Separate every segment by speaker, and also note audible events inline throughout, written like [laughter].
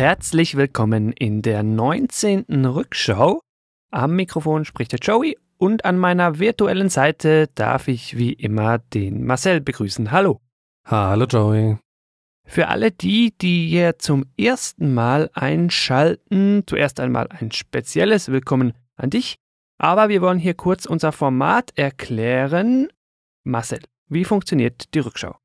Speaker 1: Herzlich willkommen in der 19. Rückschau. Am Mikrofon spricht der Joey und an meiner virtuellen Seite darf ich wie immer den Marcel begrüßen. Hallo.
Speaker 2: Hallo Joey.
Speaker 1: Für alle die, die hier zum ersten Mal einschalten, zuerst einmal ein spezielles Willkommen an dich. Aber wir wollen hier kurz unser Format erklären. Marcel, wie funktioniert die Rückschau?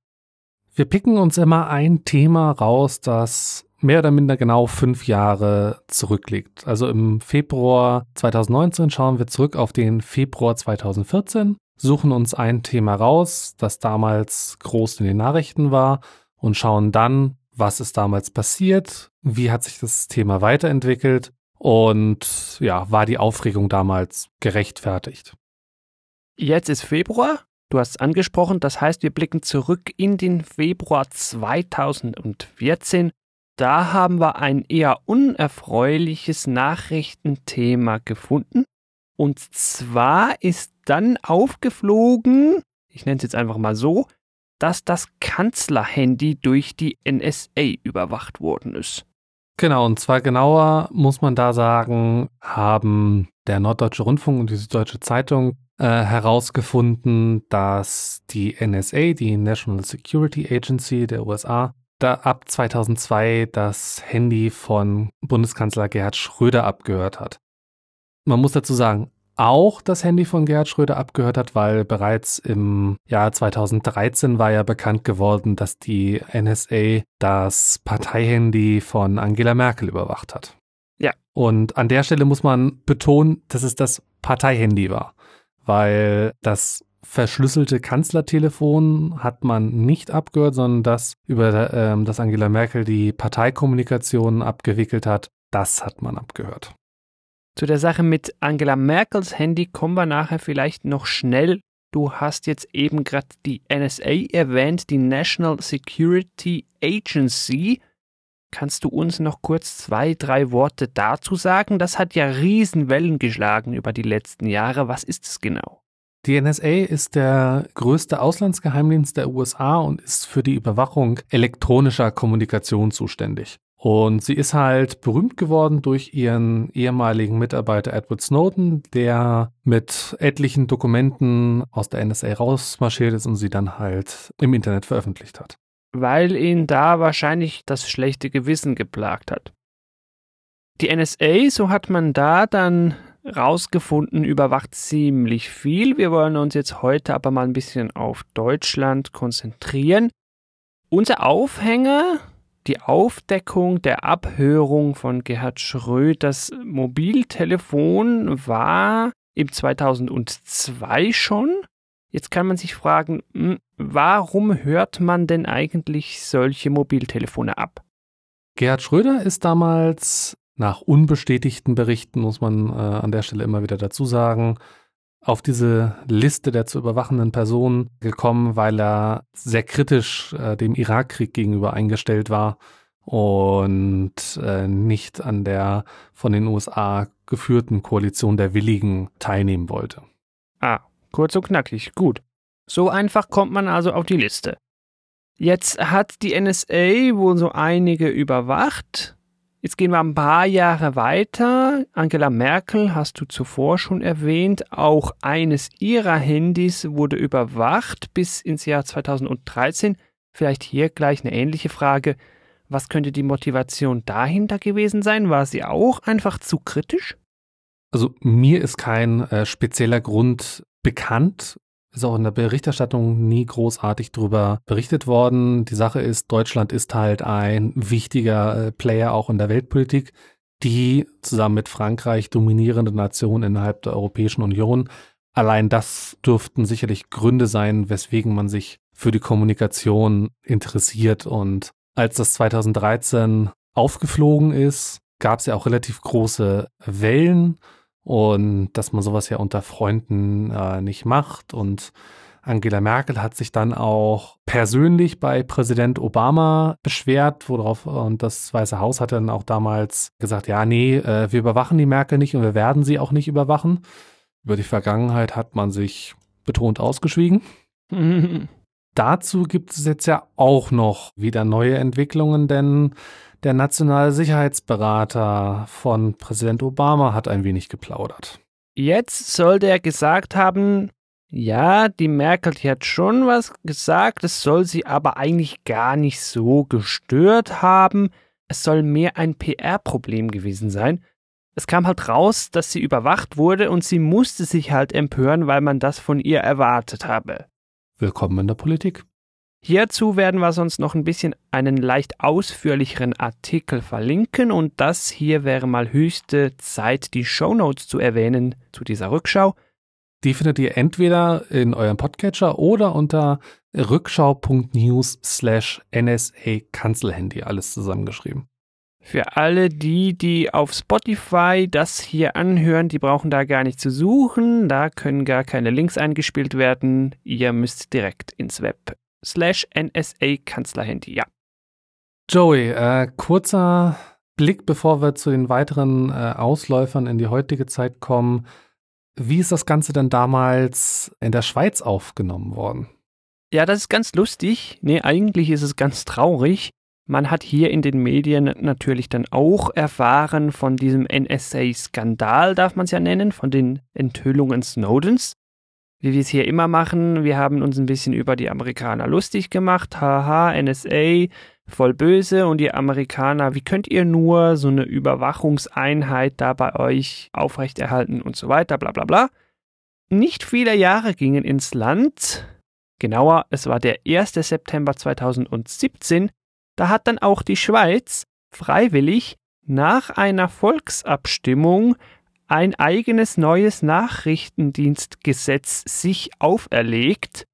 Speaker 2: Wir picken uns immer ein Thema raus, das mehr oder minder genau fünf Jahre zurückliegt. Also im Februar 2019 schauen wir zurück auf den Februar 2014, suchen uns ein Thema raus, das damals groß in den Nachrichten war und schauen dann, was ist damals passiert, wie hat sich das Thema weiterentwickelt und ja, war die Aufregung damals gerechtfertigt.
Speaker 1: Jetzt ist Februar Du hast es angesprochen, das heißt, wir blicken zurück in den Februar 2014. Da haben wir ein eher unerfreuliches Nachrichtenthema gefunden. Und zwar ist dann aufgeflogen, ich nenne es jetzt einfach mal so, dass das Kanzlerhandy durch die NSA überwacht worden ist.
Speaker 2: Genau, und zwar genauer muss man da sagen, haben der Norddeutsche Rundfunk und die Süddeutsche Zeitung äh, herausgefunden, dass die NSA, die National Security Agency der USA, da ab 2002 das Handy von Bundeskanzler Gerhard Schröder abgehört hat. Man muss dazu sagen, auch das Handy von Gerhard Schröder abgehört hat, weil bereits im Jahr 2013 war ja bekannt geworden, dass die NSA das Parteihandy von Angela Merkel überwacht hat.
Speaker 1: Ja.
Speaker 2: Und an der Stelle muss man betonen, dass es das Parteihandy war weil das verschlüsselte Kanzlertelefon hat man nicht abgehört, sondern das, über ähm, das Angela Merkel die Parteikommunikation abgewickelt hat, das hat man abgehört.
Speaker 1: Zu der Sache mit Angela Merkels Handy kommen wir nachher vielleicht noch schnell. Du hast jetzt eben gerade die NSA erwähnt, die National Security Agency. Kannst du uns noch kurz zwei, drei Worte dazu sagen? Das hat ja Riesenwellen geschlagen über die letzten Jahre. Was ist es genau?
Speaker 2: Die NSA ist der größte Auslandsgeheimdienst der USA und ist für die Überwachung elektronischer Kommunikation zuständig. Und sie ist halt berühmt geworden durch ihren ehemaligen Mitarbeiter Edward Snowden, der mit etlichen Dokumenten aus der NSA rausmarschiert ist und sie dann halt im Internet veröffentlicht hat
Speaker 1: weil ihn da wahrscheinlich das schlechte Gewissen geplagt hat. Die NSA, so hat man da dann rausgefunden, überwacht ziemlich viel. Wir wollen uns jetzt heute aber mal ein bisschen auf Deutschland konzentrieren. Unser Aufhänger, die Aufdeckung der Abhörung von Gerhard Schröders Mobiltelefon war im 2002 schon. Jetzt kann man sich fragen, hm, warum hört man denn eigentlich solche Mobiltelefone ab?
Speaker 2: Gerhard Schröder ist damals nach unbestätigten Berichten, muss man äh, an der Stelle immer wieder dazu sagen, auf diese Liste der zu überwachenden Personen gekommen, weil er sehr kritisch äh, dem Irakkrieg gegenüber eingestellt war und äh, nicht an der von den USA geführten Koalition der Willigen teilnehmen wollte.
Speaker 1: Ah, Kurz und knackig, gut. So einfach kommt man also auf die Liste. Jetzt hat die NSA wohl so einige überwacht. Jetzt gehen wir ein paar Jahre weiter. Angela Merkel hast du zuvor schon erwähnt. Auch eines ihrer Handys wurde überwacht bis ins Jahr 2013. Vielleicht hier gleich eine ähnliche Frage. Was könnte die Motivation dahinter gewesen sein? War sie auch einfach zu kritisch?
Speaker 2: Also mir ist kein äh, spezieller Grund bekannt, ist auch in der Berichterstattung nie großartig darüber berichtet worden. Die Sache ist, Deutschland ist halt ein wichtiger äh, Player auch in der Weltpolitik, die zusammen mit Frankreich dominierende Nation innerhalb der Europäischen Union. Allein das dürften sicherlich Gründe sein, weswegen man sich für die Kommunikation interessiert. Und als das 2013 aufgeflogen ist, gab es ja auch relativ große Wellen und dass man sowas ja unter Freunden äh, nicht macht. Und Angela Merkel hat sich dann auch persönlich bei Präsident Obama beschwert, worauf und das Weiße Haus hat dann auch damals gesagt, ja, nee, äh, wir überwachen die Merkel nicht und wir werden sie auch nicht überwachen. Über die Vergangenheit hat man sich betont ausgeschwiegen. [laughs] dazu gibt es jetzt ja auch noch wieder neue Entwicklungen, denn der nationale Sicherheitsberater von Präsident Obama hat ein wenig geplaudert.
Speaker 1: Jetzt soll der gesagt haben, ja, die Merkel, die hat schon was gesagt, es soll sie aber eigentlich gar nicht so gestört haben. Es soll mehr ein PR-Problem gewesen sein. Es kam halt raus, dass sie überwacht wurde und sie musste sich halt empören, weil man das von ihr erwartet habe.
Speaker 2: Willkommen in der Politik.
Speaker 1: Hierzu werden wir sonst noch ein bisschen einen leicht ausführlicheren Artikel verlinken und das hier wäre mal höchste Zeit, die Shownotes zu erwähnen zu dieser Rückschau.
Speaker 2: Die findet ihr entweder in eurem Podcatcher oder unter rückschau.news slash NSA Kanzelhandy, alles zusammengeschrieben.
Speaker 1: Für alle die, die auf Spotify das hier anhören, die brauchen da gar nicht zu suchen, da können gar keine Links eingespielt werden, ihr müsst direkt ins Web slash NSA Kanzlerhandy, ja.
Speaker 2: Joey, äh, kurzer Blick, bevor wir zu den weiteren äh, Ausläufern in die heutige Zeit kommen. Wie ist das Ganze denn damals in der Schweiz aufgenommen worden?
Speaker 1: Ja, das ist ganz lustig. Nee, eigentlich ist es ganz traurig. Man hat hier in den Medien natürlich dann auch erfahren von diesem NSA-Skandal, darf man es ja nennen, von den Enthüllungen Snowdens wie wir es hier immer machen, wir haben uns ein bisschen über die Amerikaner lustig gemacht. Haha, NSA, voll böse. Und ihr Amerikaner, wie könnt ihr nur so eine Überwachungseinheit da bei euch aufrechterhalten und so weiter, bla bla bla. Nicht viele Jahre gingen ins Land. Genauer, es war der 1. September 2017. Da hat dann auch die Schweiz freiwillig nach einer Volksabstimmung ein eigenes neues Nachrichtendienstgesetz sich auferlegt.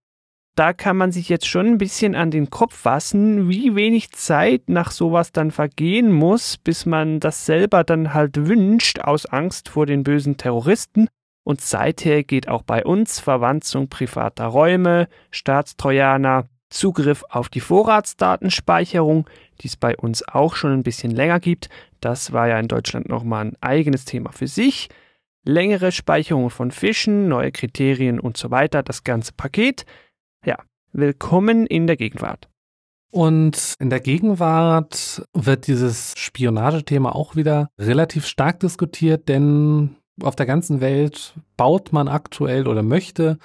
Speaker 1: Da kann man sich jetzt schon ein bisschen an den Kopf fassen, wie wenig Zeit nach sowas dann vergehen muss, bis man das selber dann halt wünscht, aus Angst vor den bösen Terroristen. Und seither geht auch bei uns Verwandzung privater Räume, Staatstrojaner, Zugriff auf die Vorratsdatenspeicherung, die es bei uns auch schon ein bisschen länger gibt. Das war ja in Deutschland nochmal ein eigenes Thema für sich. Längere Speicherung von Fischen, neue Kriterien und so weiter, das ganze Paket. Ja, willkommen in der Gegenwart.
Speaker 2: Und in der Gegenwart wird dieses Spionagethema auch wieder relativ stark diskutiert, denn auf der ganzen Welt baut man aktuell oder möchte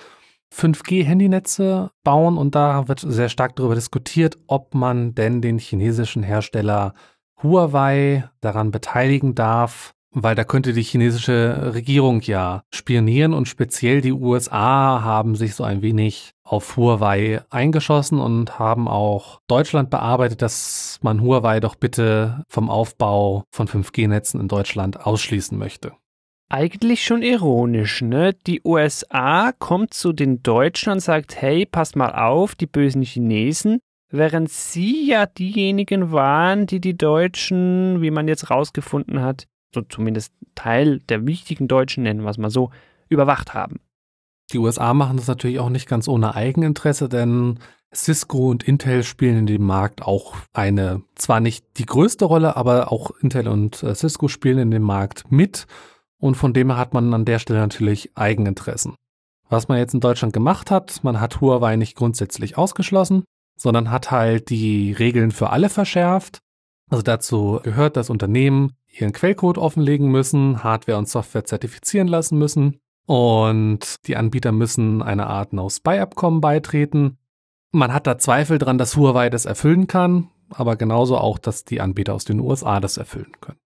Speaker 2: 5G-Handynetze bauen und da wird sehr stark darüber diskutiert, ob man denn den chinesischen Hersteller Huawei daran beteiligen darf, weil da könnte die chinesische Regierung ja spionieren und speziell die USA haben sich so ein wenig auf Huawei eingeschossen und haben auch Deutschland bearbeitet, dass man Huawei doch bitte vom Aufbau von 5G-Netzen in Deutschland ausschließen möchte.
Speaker 1: Eigentlich schon ironisch, ne? Die USA kommt zu den Deutschen und sagt, hey, passt mal auf, die bösen Chinesen, während sie ja diejenigen waren, die die Deutschen, wie man jetzt rausgefunden hat, so zumindest Teil der wichtigen Deutschen, nennen wir es mal so, überwacht haben.
Speaker 2: Die USA machen das natürlich auch nicht ganz ohne Eigeninteresse, denn Cisco und Intel spielen in dem Markt auch eine, zwar nicht die größte Rolle, aber auch Intel und äh, Cisco spielen in dem Markt mit und von dem her hat man an der Stelle natürlich Eigeninteressen. Was man jetzt in Deutschland gemacht hat, man hat Huawei nicht grundsätzlich ausgeschlossen, sondern hat halt die Regeln für alle verschärft. Also dazu gehört, dass Unternehmen ihren Quellcode offenlegen müssen, Hardware und Software zertifizieren lassen müssen und die Anbieter müssen einer Art No-Spy-Abkommen beitreten. Man hat da Zweifel dran, dass Huawei das erfüllen kann, aber genauso auch, dass die Anbieter aus den USA das erfüllen können.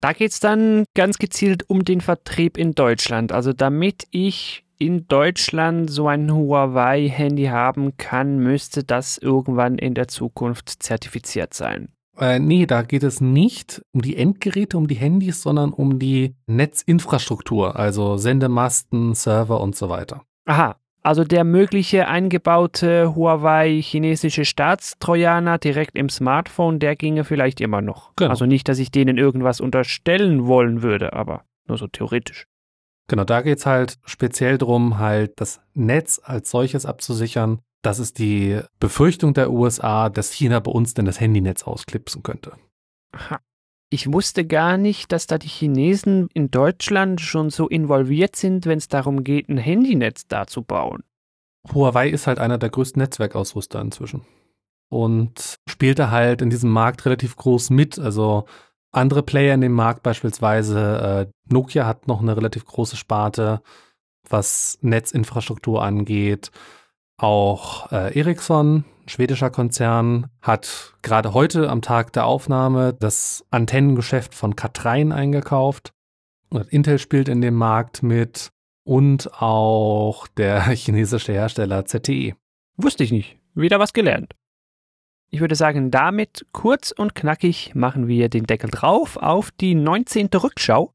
Speaker 1: Da geht es dann ganz gezielt um den Vertrieb in Deutschland. Also damit ich in Deutschland so ein Huawei-Handy haben kann, müsste das irgendwann in der Zukunft zertifiziert sein.
Speaker 2: Äh, nee, da geht es nicht um die Endgeräte, um die Handys, sondern um die Netzinfrastruktur, also Sendemasten, Server und so weiter.
Speaker 1: Aha, also der mögliche eingebaute Huawei chinesische Staatstrojaner direkt im Smartphone, der ginge vielleicht immer noch. Genau. Also nicht, dass ich denen irgendwas unterstellen wollen würde, aber nur so theoretisch.
Speaker 2: Genau, da geht es halt speziell darum, halt das Netz als solches abzusichern. Das ist die Befürchtung der USA, dass China bei uns denn das Handynetz ausklipsen könnte.
Speaker 1: Aha. Ich wusste gar nicht, dass da die Chinesen in Deutschland schon so involviert sind, wenn es darum geht, ein Handynetz da zu bauen.
Speaker 2: Huawei ist halt einer der größten Netzwerkausrüster inzwischen und spielte halt in diesem Markt relativ groß mit. Also andere Player in dem Markt, beispielsweise äh, Nokia hat noch eine relativ große Sparte, was Netzinfrastruktur angeht. Auch äh, Ericsson, schwedischer Konzern, hat gerade heute am Tag der Aufnahme das Antennengeschäft von Katrein eingekauft. Und Intel spielt in dem Markt mit und auch der [laughs] chinesische Hersteller ZTE.
Speaker 1: Wusste ich nicht. Wieder was gelernt. Ich würde sagen, damit kurz und knackig machen wir den Deckel drauf auf die 19. Rückschau.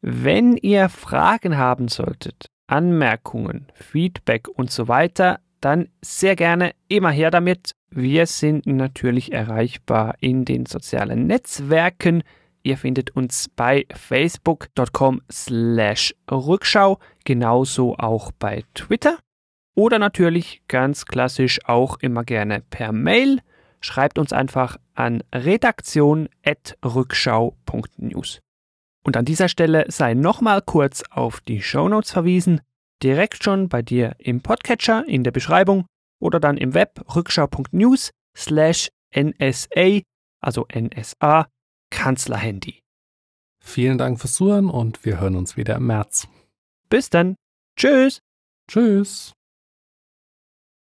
Speaker 1: Wenn ihr Fragen haben solltet, Anmerkungen, Feedback und so weiter, dann sehr gerne immer her damit. Wir sind natürlich erreichbar in den sozialen Netzwerken. Ihr findet uns bei facebook.com slash Rückschau, genauso auch bei Twitter oder natürlich ganz klassisch auch immer gerne per Mail. Schreibt uns einfach an redaktion.rückschau.news. Und an dieser Stelle sei nochmal kurz auf die Shownotes verwiesen direkt schon bei dir im Podcatcher in der Beschreibung oder dann im Web rückschau.news slash NSA, also NSA, Kanzlerhandy.
Speaker 2: Vielen Dank fürs Zuhören und wir hören uns wieder im März.
Speaker 1: Bis dann. Tschüss.
Speaker 2: Tschüss.